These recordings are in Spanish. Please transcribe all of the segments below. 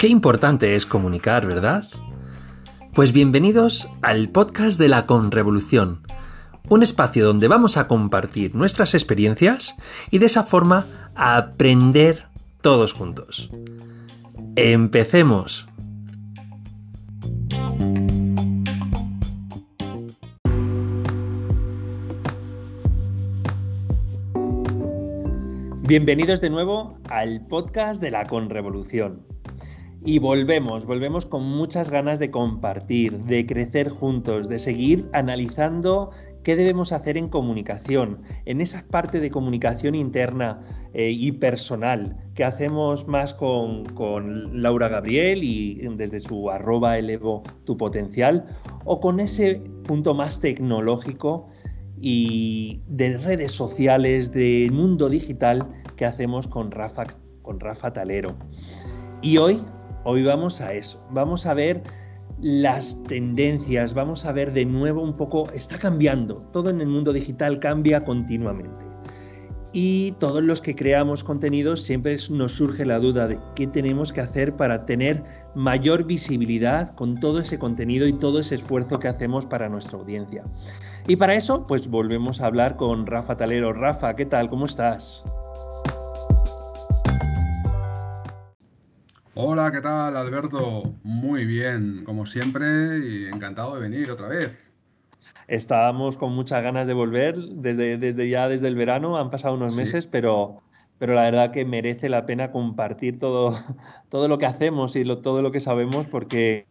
Qué importante es comunicar, ¿verdad? Pues bienvenidos al podcast de la Conrevolución, un espacio donde vamos a compartir nuestras experiencias y de esa forma aprender todos juntos. Empecemos. Bienvenidos de nuevo al podcast de la Conrevolución. Y volvemos, volvemos con muchas ganas de compartir, de crecer juntos, de seguir analizando qué debemos hacer en comunicación, en esa parte de comunicación interna eh, y personal que hacemos más con, con, Laura Gabriel y desde su arroba elevo tu potencial, o con ese punto más tecnológico y de redes sociales, de mundo digital que hacemos con Rafa, con Rafa Talero. Y hoy Hoy vamos a eso, vamos a ver las tendencias, vamos a ver de nuevo un poco, está cambiando, todo en el mundo digital cambia continuamente. Y todos los que creamos contenidos siempre nos surge la duda de qué tenemos que hacer para tener mayor visibilidad con todo ese contenido y todo ese esfuerzo que hacemos para nuestra audiencia. Y para eso, pues volvemos a hablar con Rafa Talero. Rafa, ¿qué tal? ¿Cómo estás? Hola, ¿qué tal, Alberto? Muy bien, como siempre, y encantado de venir otra vez. Estábamos con muchas ganas de volver desde, desde ya desde el verano, han pasado unos meses, pero, pero la verdad que merece la pena compartir todo, todo lo que hacemos y todo lo que sabemos, porque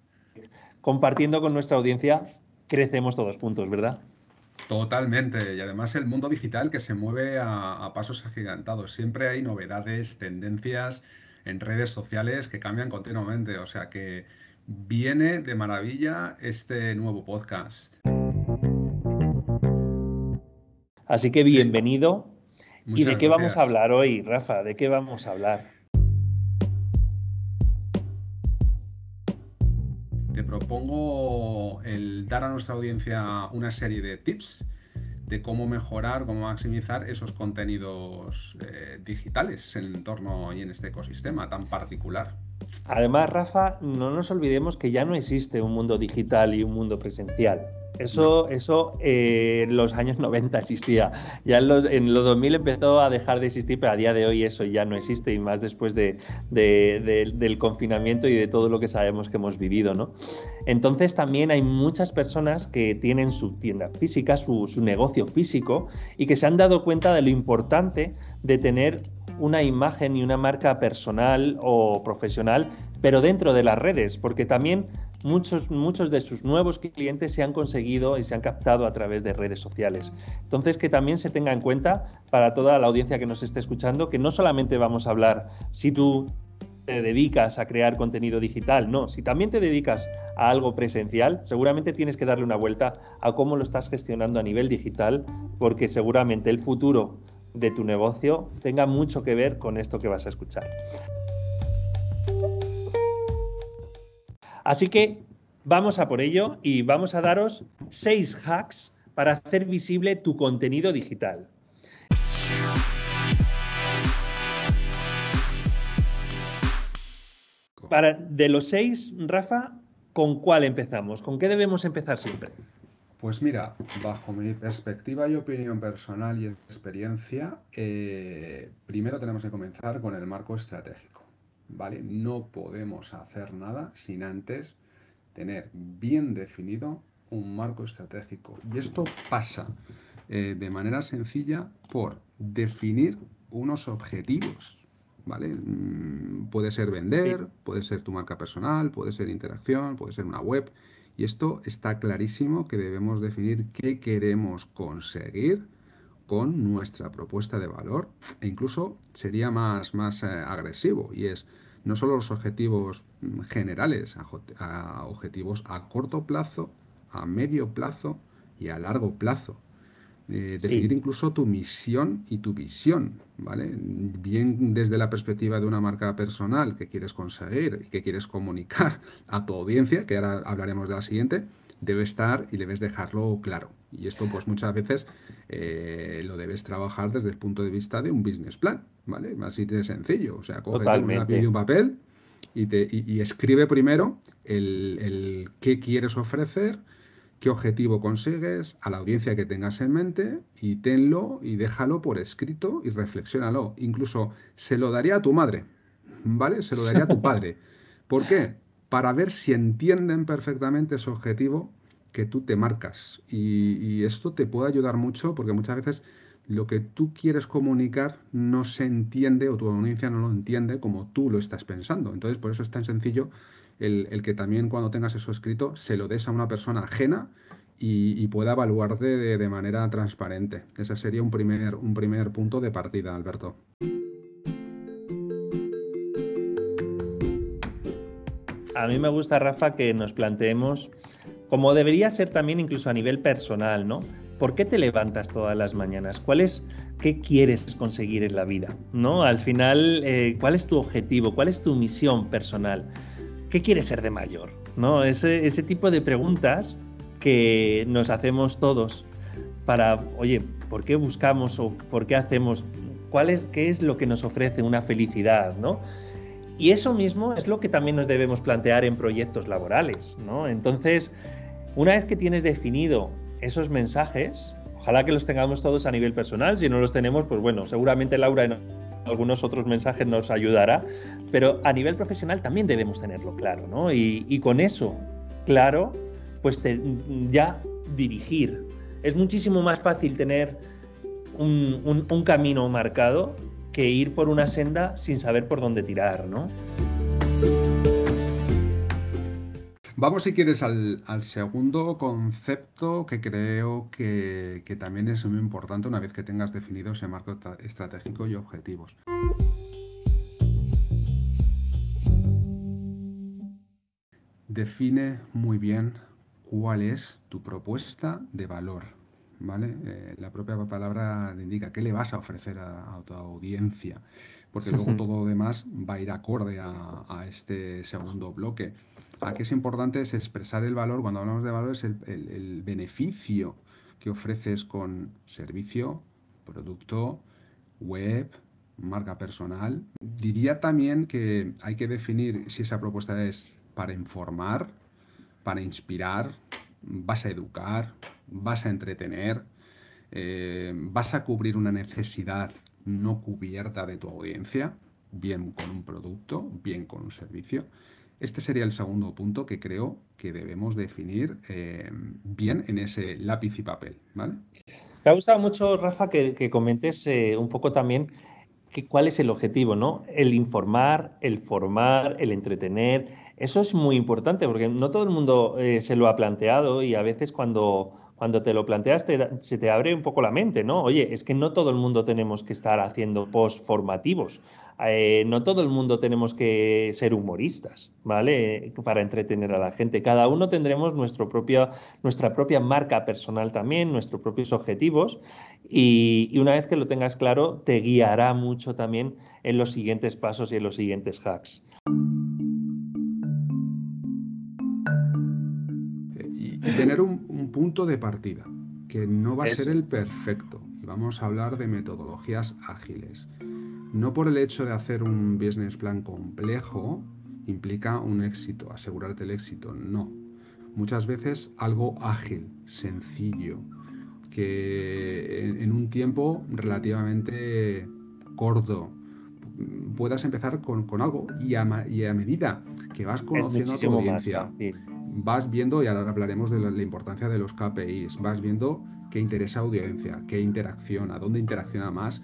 compartiendo con nuestra audiencia crecemos todos juntos, ¿verdad? Totalmente, y además el mundo digital que se mueve a, a pasos agigantados. Siempre hay novedades, tendencias en redes sociales que cambian continuamente. O sea que viene de maravilla este nuevo podcast. Así que bienvenido. ¿Y de qué vamos a hablar hoy, Rafa? ¿De qué vamos a hablar? Te propongo el dar a nuestra audiencia una serie de tips de cómo mejorar, cómo maximizar esos contenidos eh, digitales en el entorno y en este ecosistema tan particular. Además, Rafa, no nos olvidemos que ya no existe un mundo digital y un mundo presencial. Eso, eso eh, en los años 90 existía. Ya en los, en 2000 empezó a dejar de existir, pero a día de hoy eso ya no existe y más después de, del confinamiento y de todo lo que sabemos que hemos vivido, ¿no? Entonces también hay muchas personas que tienen su tienda física, su, su negocio físico y que se han dado cuenta de lo importante de tener una imagen y una marca personal o profesional, pero dentro de las redes, porque también muchos, muchos de sus nuevos clientes se han conseguido y se han captado a través de redes sociales. Entonces, que también se tenga en cuenta para toda la audiencia que nos esté escuchando, que no solamente vamos a hablar si tú te dedicas a crear contenido digital, no, si también te dedicas a algo presencial, seguramente tienes que darle una vuelta a cómo lo estás gestionando a nivel digital, porque seguramente el futuro de tu negocio tenga mucho que ver con esto que vas a escuchar. Así que vamos a por ello y vamos a daros seis hacks para hacer visible tu contenido digital. De los seis, Rafa, ¿con cuál empezamos? ¿Con qué debemos empezar siempre? Pues mira, bajo mi perspectiva y opinión personal y experiencia, eh, primero tenemos que comenzar con el marco estratégico. ¿Vale? No podemos hacer nada sin antes tener bien definido un marco estratégico. Y esto pasa eh, de manera sencilla por definir unos objetivos. ¿Vale? Mm, puede ser vender, puede ser tu marca personal, puede ser interacción, puede ser una web. Y esto está clarísimo que debemos definir qué queremos conseguir con nuestra propuesta de valor e incluso sería más, más eh, agresivo y es no solo los objetivos mm, generales, a, objetivos a corto plazo, a medio plazo y a largo plazo. Eh, definir incluso tu misión y tu visión, ¿vale? Bien desde la perspectiva de una marca personal que quieres conseguir y que quieres comunicar a tu audiencia, que ahora hablaremos de la siguiente, debe estar y debes dejarlo claro. Y esto pues muchas veces eh, lo debes es trabajar desde el punto de vista de un business plan, ¿vale? Así de sencillo. O sea, coge un lápiz y un papel y, te, y, escribe primero el, el, qué quieres ofrecer, qué objetivo consigues, a la audiencia que tengas en mente y tenlo y déjalo por escrito y reflexiónalo. Incluso se lo daría a tu madre, ¿vale? Se lo daría a tu padre. ¿Por qué? Para ver si entienden perfectamente ese objetivo que tú te marcas. Y, esto te puede ayudar mucho porque muchas veces lo que tú quieres comunicar no se entiende o tu audiencia no lo entiende como tú lo estás pensando. Entonces, por eso es tan sencillo el, que también cuando tengas eso escrito se lo des a una persona ajena y, pueda evaluarte de, de, manera transparente. Ese sería un primer, un primer punto de partida, Alberto. A mí me gusta, Rafa, que nos planteemos como debería ser también incluso a nivel personal, ¿no? ¿Por qué te levantas todas las mañanas? ¿Cuál es, qué quieres conseguir en la vida? ¿No? Al final, eh, ¿cuál es tu objetivo? ¿Cuál es tu misión personal? ¿Qué quieres ser de mayor? ¿No? Ese, ese tipo de preguntas que nos hacemos todos para, oye, ¿por qué buscamos o por qué hacemos? ¿Cuál es, ¿Qué es lo que nos ofrece una felicidad? ¿no? Y eso mismo es lo que también nos debemos plantear en proyectos laborales. ¿no? Entonces, una vez que tienes definido esos mensajes, ojalá que los tengamos todos a nivel personal, si no los tenemos, pues bueno, seguramente Laura en algunos otros mensajes nos ayudará, pero a nivel profesional también debemos tenerlo claro, ¿no? Y, con eso, claro, pues ya dirigir. Es muchísimo más fácil tener un camino marcado que ir por una senda sin saber por dónde tirar, ¿no? Vamos, si quieres, al, segundo concepto que creo que, también es muy importante una vez que tengas definido ese marco estratégico y objetivos. Define muy bien cuál es tu propuesta de valor. ¿Vale? Eh, la propia palabra indica qué le vas a ofrecer a tu audiencia porque luego todo lo demás va a ir acorde a, este segundo bloque. Aquí es importante es expresar el valor, cuando hablamos de valor es el, beneficio que ofreces con servicio, producto, web, marca personal. Diría también que hay que definir si esa propuesta es para informar, para inspirar, vas a educar, vas a entretener, eh, vas a cubrir una necesidad no cubierta de tu audiencia, bien con un producto, bien con un servicio. Este sería el segundo punto que creo que debemos definir eh, bien en ese lápiz y papel. ¿vale? Me ha gustado mucho, Rafa, que, comentes eh, un poco también que, cuál es el objetivo, ¿no? El informar, el formar, el entretener. Eso es muy importante porque no todo el mundo eh, se lo ha planteado y a veces cuando cuando te lo planteas se te abre un poco la mente, ¿no? Oye, es que no todo el mundo tenemos que estar haciendo post formativos, eh, no todo el mundo tenemos que ser humoristas, ¿vale? Para entretener a la gente. Cada uno tendremos nuestro nuestra propia marca personal también, nuestros propios objetivos y, una vez que lo tengas claro, te guiará mucho también en los siguientes pasos y en los siguientes hacks. Tener un, punto de partida, que no va a ser el perfecto. Y vamos a hablar de metodologías ágiles. No por el hecho de hacer un business plan complejo implica un éxito, asegurarte el éxito. No. Muchas veces algo ágil, sencillo, que en, un tiempo relativamente corto puedas empezar con, algo y a, medida que vas conociendo a tu audiencia, vas viendo, y ahora hablaremos de la, importancia de los KPIs, vas viendo qué interesa audiencia, qué interacciona, dónde interacciona más,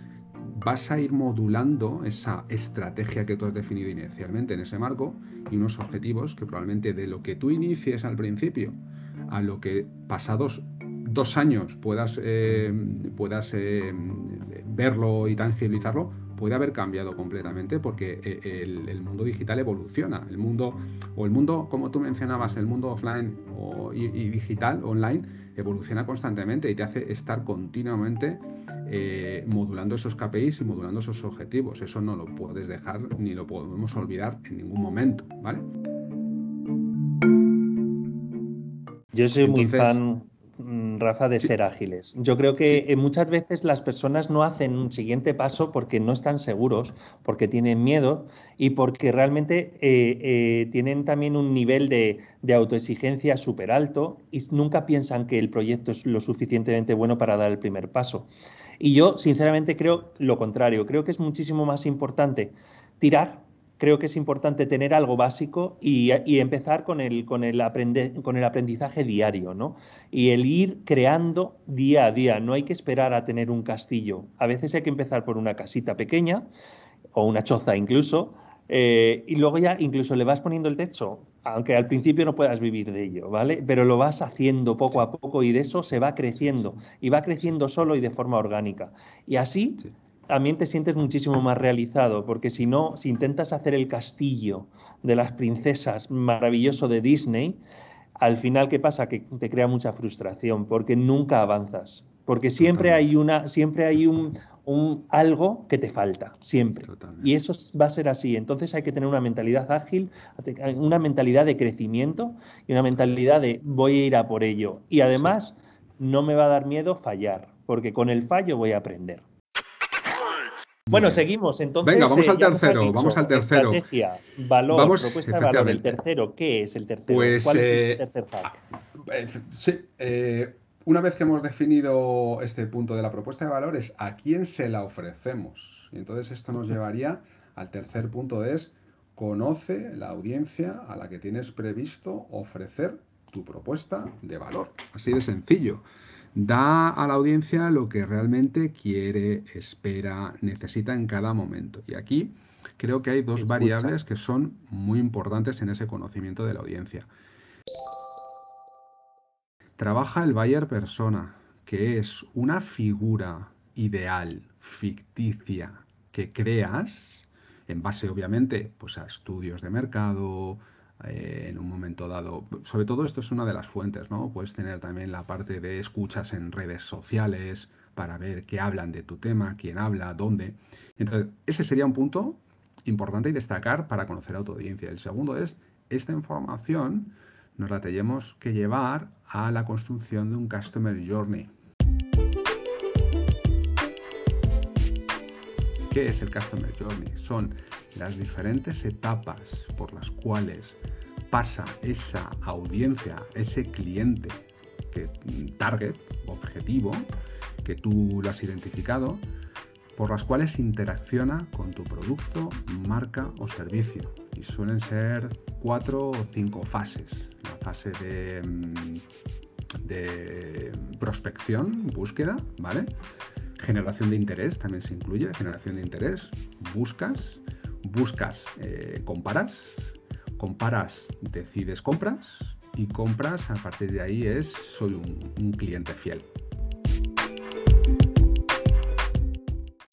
vas a ir modulando esa estrategia que tú has definido inicialmente en ese marco y unos objetivos que probablemente de lo que tú inicies al principio a lo que pasados dos años puedas, eh, puedas eh, verlo y tangibilizarlo, puede haber cambiado completamente porque eh, el, mundo digital evoluciona. El mundo, o el mundo, como tú mencionabas, el mundo offline y, digital, online, evoluciona constantemente y te hace estar continuamente eh, modulando esos KPIs y modulando esos objetivos. Eso no lo puedes dejar ni lo podemos olvidar en ningún momento, ¿vale? Yo soy muy fan Rafa, de ser ágiles. Yo creo que eh, muchas veces las personas no hacen un siguiente paso porque no están seguros, porque tienen miedo y porque realmente eh, eh, tienen también un nivel de, de autoexigencia súper alto y nunca piensan que el proyecto es lo suficientemente bueno para dar el primer paso. Y yo, sinceramente, creo lo contrario. Creo que es muchísimo más importante tirar creo que es importante tener algo básico y, empezar con el, con, el con el aprendizaje diario, ¿no? Y el ir creando día a día. No hay que esperar a tener un castillo. A veces hay que empezar por una casita pequeña o una choza incluso. Eh, y luego ya incluso le vas poniendo el techo, aunque al principio no puedas vivir de ello, ¿vale? Pero lo vas haciendo poco a poco y de eso se va creciendo y va creciendo solo y de forma orgánica. Y así también te sientes muchísimo más realizado, porque si no, si intentas hacer el castillo de las princesas maravilloso de Disney, al final, ¿qué pasa? Que te crea mucha frustración, porque nunca avanzas. Porque siempre hay una, siempre hay un, algo que te falta, siempre. Y eso va a ser así. Entonces hay que tener una mentalidad ágil, una mentalidad de crecimiento y una mentalidad de voy a ir a por ello. Y además, no me va a dar miedo fallar, porque con el fallo voy a aprender. Bueno, seguimos. Entonces, Venga, vamos eh, al tercero. Vamos al tercero. Estrategia, valor, propuesta de valor. El tercero, ¿qué es el tercero? Pues, ¿Cuál es el eh, tercer hack? Eh, sí, una vez que hemos definido este punto de la propuesta de valor, es a quién se la ofrecemos. Y entonces esto nos llevaría al tercer punto, es conoce la audiencia a la que tienes previsto ofrecer tu propuesta de valor. Así de sencillo da a la audiencia lo que realmente quiere, espera, necesita en cada momento. Y aquí creo que hay dos variables que son muy importantes en ese conocimiento de la audiencia. Trabaja el buyer persona, que es una figura ideal, ficticia, que creas en base obviamente pues a estudios de mercado, eh, en un momento dado. Sobre todo esto es una de las fuentes, ¿no? Puedes tener también la parte de escuchas en redes sociales para ver qué hablan de tu tema, quién habla, dónde. Entonces, ese sería un punto importante y destacar para conocer a tu audiencia. El segundo es, esta información nos la tenemos que llevar a la construcción de un Customer Journey. ¿Qué es el Customer Journey? Son las diferentes etapas por las cuales pasa esa audiencia, ese cliente, que, target, objetivo, que tú lo has identificado, por las cuales interacciona con tu producto, marca o servicio. Y suelen ser cuatro o cinco fases. La fase de, mm, de prospección, búsqueda, ¿vale? Generación de interés también se incluye, generación de interés, buscas, buscas, eh, comparas, comparas, decides compras y compras, a partir de ahí es soy un, cliente fiel.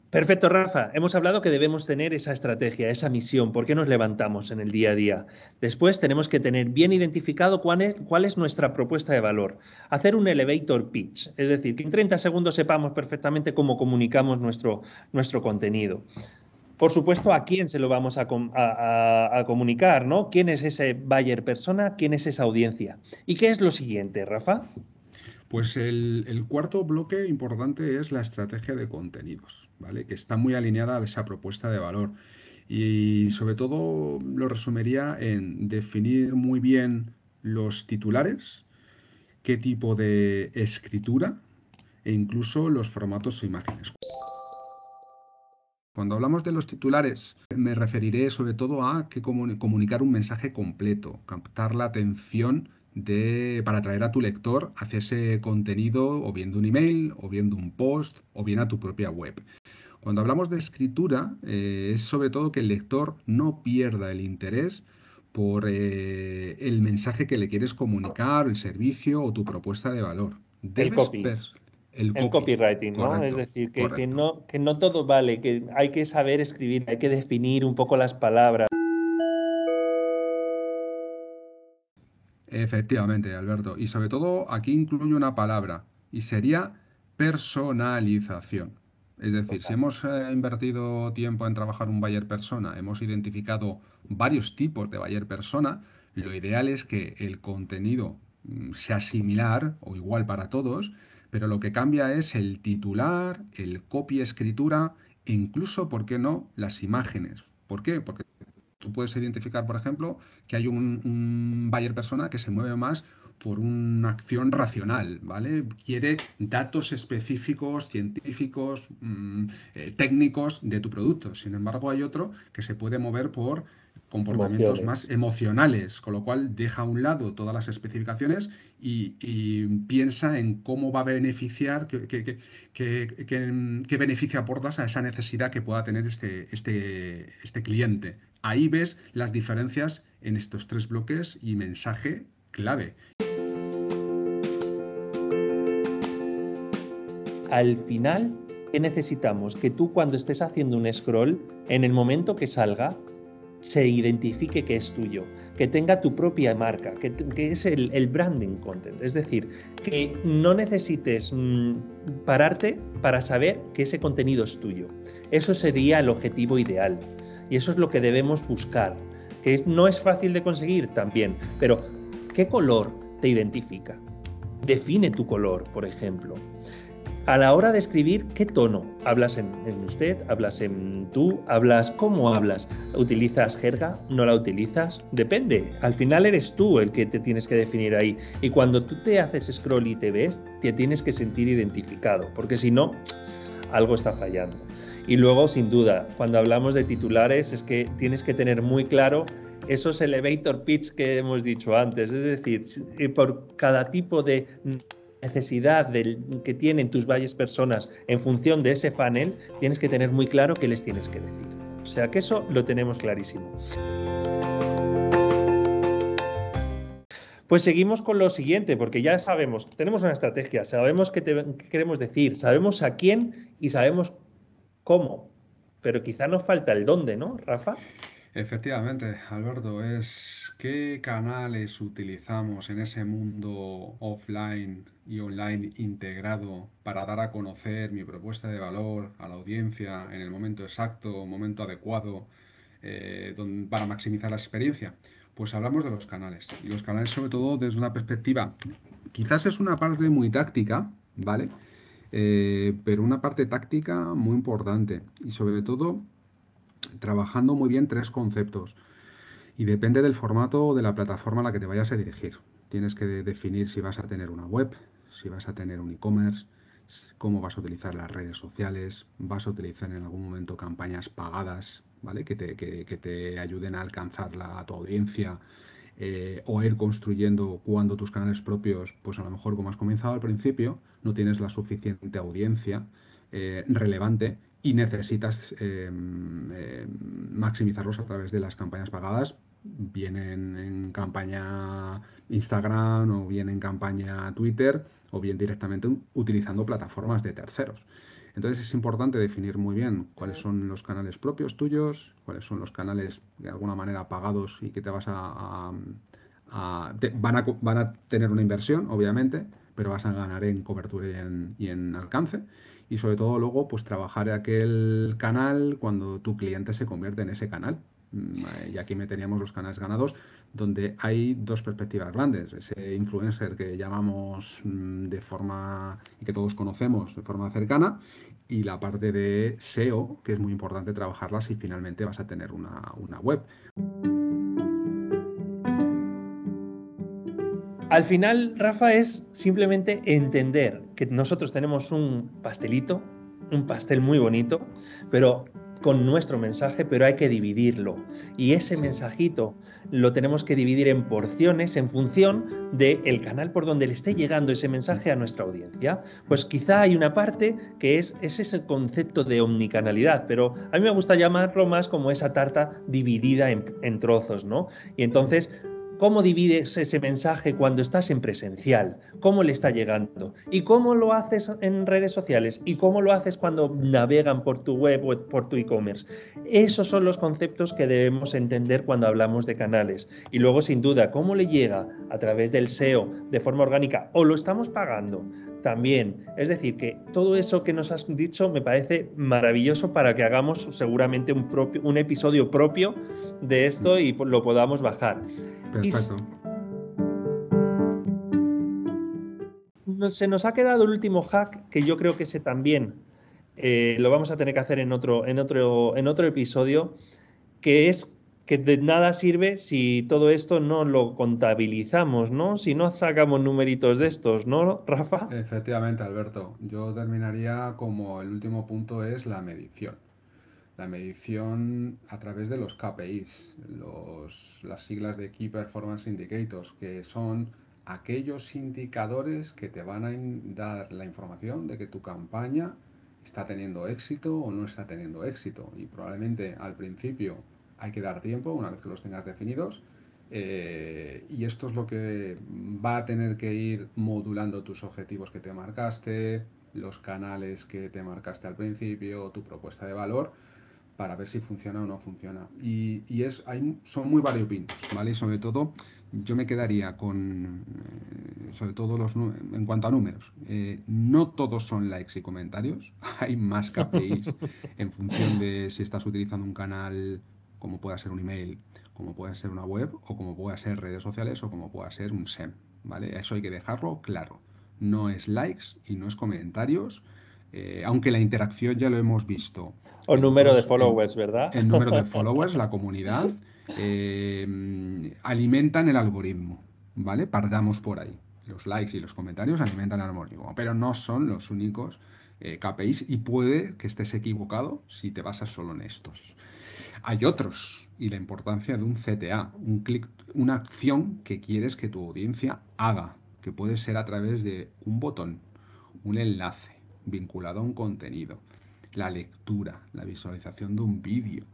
Perfecto, Rafa. Hemos hablado que debemos tener esa estrategia, esa misión, por qué nos levantamos en el día a día. Después tenemos que tener bien identificado cuál es, cuál es, nuestra propuesta de valor. Hacer un elevator pitch, es decir, que en 30 segundos sepamos perfectamente cómo comunicamos nuestro, nuestro contenido por supuesto, a quién se lo vamos a, comunicar, ¿no? ¿Quién es ese buyer persona? ¿Quién es esa audiencia? ¿Y qué es lo siguiente, Rafa? Pues el, cuarto bloque importante es la estrategia de contenidos, ¿vale? Que está muy alineada a esa propuesta de valor. Y sobre todo lo resumiría en definir muy bien los titulares, qué tipo de escritura e incluso los formatos o imágenes. Cuando hablamos de los titulares, me referiré sobre todo a que comunicar un mensaje completo, captar la atención de, para atraer a tu lector hacia ese contenido o viendo un email, o viendo un post, o bien a tu propia web. Cuando hablamos de escritura, eh, es sobre todo que el lector no pierda el interés por eh, el mensaje que le quieres comunicar, el servicio o tu propuesta de valor. el copy el, copywriting, ¿no? es decir, que, no, que no todo vale, que hay que saber escribir, hay que definir un poco las palabras. Efectivamente, Alberto. Y sobre todo aquí incluye una palabra y sería personalización. Es decir, si hemos eh, invertido tiempo en trabajar un buyer persona, hemos identificado varios tipos de buyer persona, lo ideal es que el contenido mm, sea similar o igual para todos, pero lo que cambia es el titular, el copy escritura e incluso, ¿por qué no?, las imágenes. ¿Por qué? Porque tú puedes identificar, por ejemplo, que hay un, un buyer persona que se mueve más por una acción racional, ¿vale? Quiere datos específicos, científicos, mm, eh, técnicos de tu producto. Sin embargo, hay otro que se puede mover por comportamientos más emocionales, con lo cual deja a un lado todas las especificaciones y, piensa en cómo va a beneficiar, qué, qué, beneficio aportas a esa necesidad que pueda tener este, este, este cliente. Ahí ves las diferencias en estos tres bloques y mensaje clave. Al final, ¿qué necesitamos? Que tú cuando estés haciendo un scroll, en el momento que salga, se identifique que es tuyo, que tenga tu propia marca, que, es el, branding content. Es decir, que no necesites mm, pararte para saber que ese contenido es tuyo. Eso sería el objetivo ideal. Y eso es lo que debemos buscar. Que no es fácil de conseguir también, pero ¿qué color te identifica? Define tu color, por ejemplo a la hora de escribir, ¿qué tono? ¿Hablas en, usted? ¿Hablas en tú? ¿Hablas cómo hablas? ¿Utilizas jerga? ¿No la utilizas? Depende. Al final eres tú el que te tienes que definir ahí. Y cuando tú te haces scroll y te ves, te tienes que sentir identificado, porque si no, algo está fallando. Y luego, sin duda, cuando hablamos de titulares, es que tienes que tener muy claro esos elevator pitch que hemos dicho antes. Es decir, por cada tipo de necesidad del, que tienen tus varias personas en función de ese funnel, tienes que tener muy claro qué les tienes que decir. O sea que eso lo tenemos clarísimo. Pues seguimos con lo siguiente, porque ya sabemos, tenemos una estrategia, sabemos qué, qué queremos decir, sabemos a quién y sabemos cómo, pero quizá nos falta el dónde, ¿no, Rafa? Efectivamente, Alberto, es qué canales utilizamos en ese mundo offline y online integrado para dar a conocer mi propuesta de valor a la audiencia en el momento exacto, momento adecuado, eh, para maximizar la experiencia. Pues hablamos de los canales. Y los canales sobre todo desde una perspectiva, quizás es una parte muy táctica, ¿vale? Eh, pero una parte táctica muy importante. Y sobre todo trabajando muy bien tres conceptos. Y depende del formato o de la plataforma a la que te vayas a dirigir. Tienes que definir si vas a tener una web, si vas a tener un e-commerce, cómo vas a utilizar las redes sociales, vas a utilizar en algún momento campañas pagadas, ¿vale? Que te, que, te ayuden a alcanzar la, a tu audiencia eh, o ir construyendo cuando tus canales propios, pues a lo mejor como has comenzado al principio, no tienes la suficiente audiencia eh, relevante y necesitas em, em, maximizarlos a través de las campañas pagadas, bien en, campaña Instagram o bien en campaña Twitter o bien directamente utilizando plataformas de terceros. Entonces es importante definir muy bien cuáles son los canales propios tuyos, cuáles son los canales de alguna manera pagados y que te vas a... van, a van, a tener una inversión, obviamente, pero vas a ganar en cobertura y en, y en alcance y sobre todo luego pues trabajar aquel canal cuando tu cliente se convierte en ese canal. Mm, y aquí meteríamos los canales ganados donde hay dos perspectivas grandes. Ese influencer que llamamos mm, de forma y que todos conocemos de forma cercana y la parte de SEO, que es muy importante trabajarla si finalmente vas a tener una, una web. Al final, Rafa, es simplemente entender que nosotros tenemos un pastelito, un pastel muy bonito, pero con nuestro mensaje, pero hay que dividirlo. Y ese mensajito lo tenemos que dividir en porciones en función del canal por donde le esté llegando ese mensaje a nuestra audiencia. Pues quizá hay una parte que es, es ese concepto de omnicanalidad, pero a mí me gusta llamarlo más como esa tarta dividida en, en trozos, ¿no? Y entonces ¿Cómo divides ese mensaje cuando estás en presencial? ¿Cómo le está llegando? ¿Y cómo lo haces en redes sociales? ¿Y cómo lo haces cuando navegan por tu web o por tu e-commerce? Esos son los conceptos que debemos entender cuando hablamos de canales. Y luego, sin duda, ¿cómo le llega a través del SEO de forma orgánica o lo estamos pagando? También, es decir, que todo eso que nos has dicho me parece maravilloso para que hagamos seguramente un, propio, un episodio propio de esto y lo podamos bajar. Perfecto. se nos ha quedado el último hack, que yo creo que ese también eh, lo vamos a tener que hacer en otro, en otro, en otro episodio, que es que de nada sirve si todo esto no lo contabilizamos, ¿no? Si no sacamos numeritos de estos, ¿no, Rafa? Efectivamente, Alberto. Yo terminaría como el último punto es la medición. La medición a través de los KPIs, los, las siglas de Key Performance Indicators, que son aquellos indicadores que te van a dar la información de que tu campaña está teniendo éxito o no está teniendo éxito. Y probablemente al principio hay que dar tiempo una vez que los tengas definidos. Eh, y esto es lo que va a tener que ir modulando tus objetivos que te marcaste, los canales que te marcaste al principio, tu propuesta de valor, para ver si funciona o no funciona. Y, y es, hay, son muy variopintos, ¿vale? Y sobre todo yo me quedaría con, eh, sobre todo los, en cuanto a números, eh, no todos son likes y comentarios, hay más KPIs en función de si estás utilizando un canal como pueda ser un email, como pueda ser una web, o como pueda ser redes sociales, o como pueda ser un SEM, ¿vale? Eso hay que dejarlo claro. No es likes y no es comentarios, eh, aunque la interacción ya lo hemos visto. O número de followers, ¿verdad? El número de followers, la comunidad, eh, alimentan el algoritmo, ¿vale? Pardamos por ahí. Los likes y los comentarios alimentan el algoritmo, pero no son los únicos eh, KPIs y puede que estés equivocado si te basas solo en estos. Hay otros y la importancia de un CTA, un clic, una acción que quieres que tu audiencia haga, que puede ser a través de un botón, un enlace vinculado a un contenido, la lectura, la visualización de un vídeo.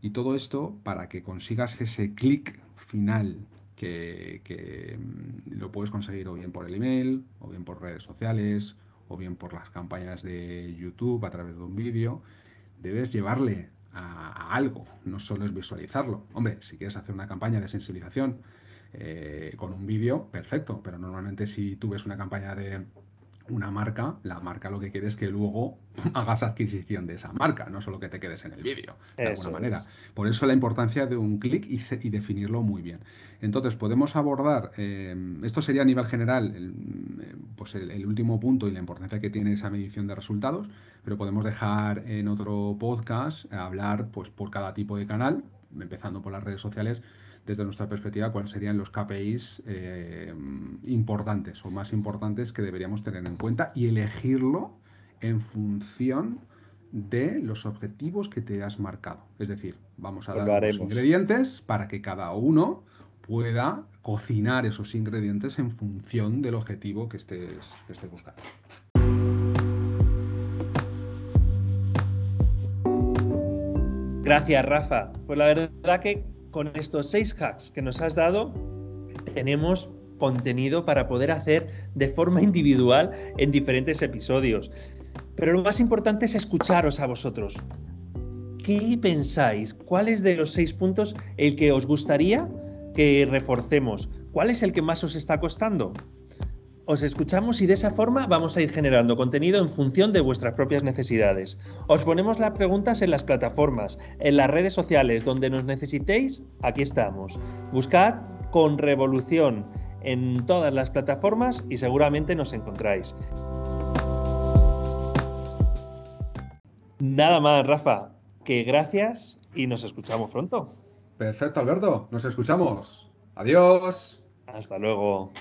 Y todo esto para que consigas ese clic final que, que, mm, lo puedes conseguir o bien por el email, o bien por redes sociales, o bien por las campañas de YouTube a través de un vídeo. Debes llevarle a, algo, no solo es visualizarlo. Hombre, si quieres hacer una campaña de sensibilización eh, con un vídeo, perfecto, pero normalmente si tú ves una campaña de una marca, la marca lo que quiere es que luego hagas adquisición de esa marca, no solo que te quedes en el vídeo, de alguna manera. Por eso la importancia de un clic y, definirlo muy bien. Entonces, podemos abordar, eh, esto sería a nivel general, el, eh, pues el, último punto y la importancia que tiene esa medición de resultados, pero podemos dejar en otro podcast hablar pues, por cada tipo de canal, empezando por las redes sociales, desde nuestra perspectiva, cuáles serían los KPIs eh, importantes o más importantes que deberíamos tener en cuenta y elegirlo en función de los objetivos que te has marcado. Es decir, vamos a dar los ingredientes para que cada uno pueda cocinar esos ingredientes en función del objetivo que estés, que estés buscando. Gracias, Rafa. Pues la verdad que con estos seis hacks que nos has dado, tenemos contenido para poder hacer de forma individual en diferentes episodios. Pero lo más importante es escucharos a vosotros. ¿Qué pensáis? ¿Cuál es de los seis puntos el que os gustaría que reforcemos? ¿Cuál es el que más os está costando? Os escuchamos y de esa forma vamos a ir generando contenido en función de vuestras propias necesidades. Os ponemos las preguntas en las plataformas, en las redes sociales, donde nos necesitéis, aquí estamos. Buscad con revolución en todas las plataformas y seguramente nos encontráis. Nada más, Rafa, que gracias y nos escuchamos pronto. Perfecto, Alberto, nos escuchamos. Adiós. Hasta luego.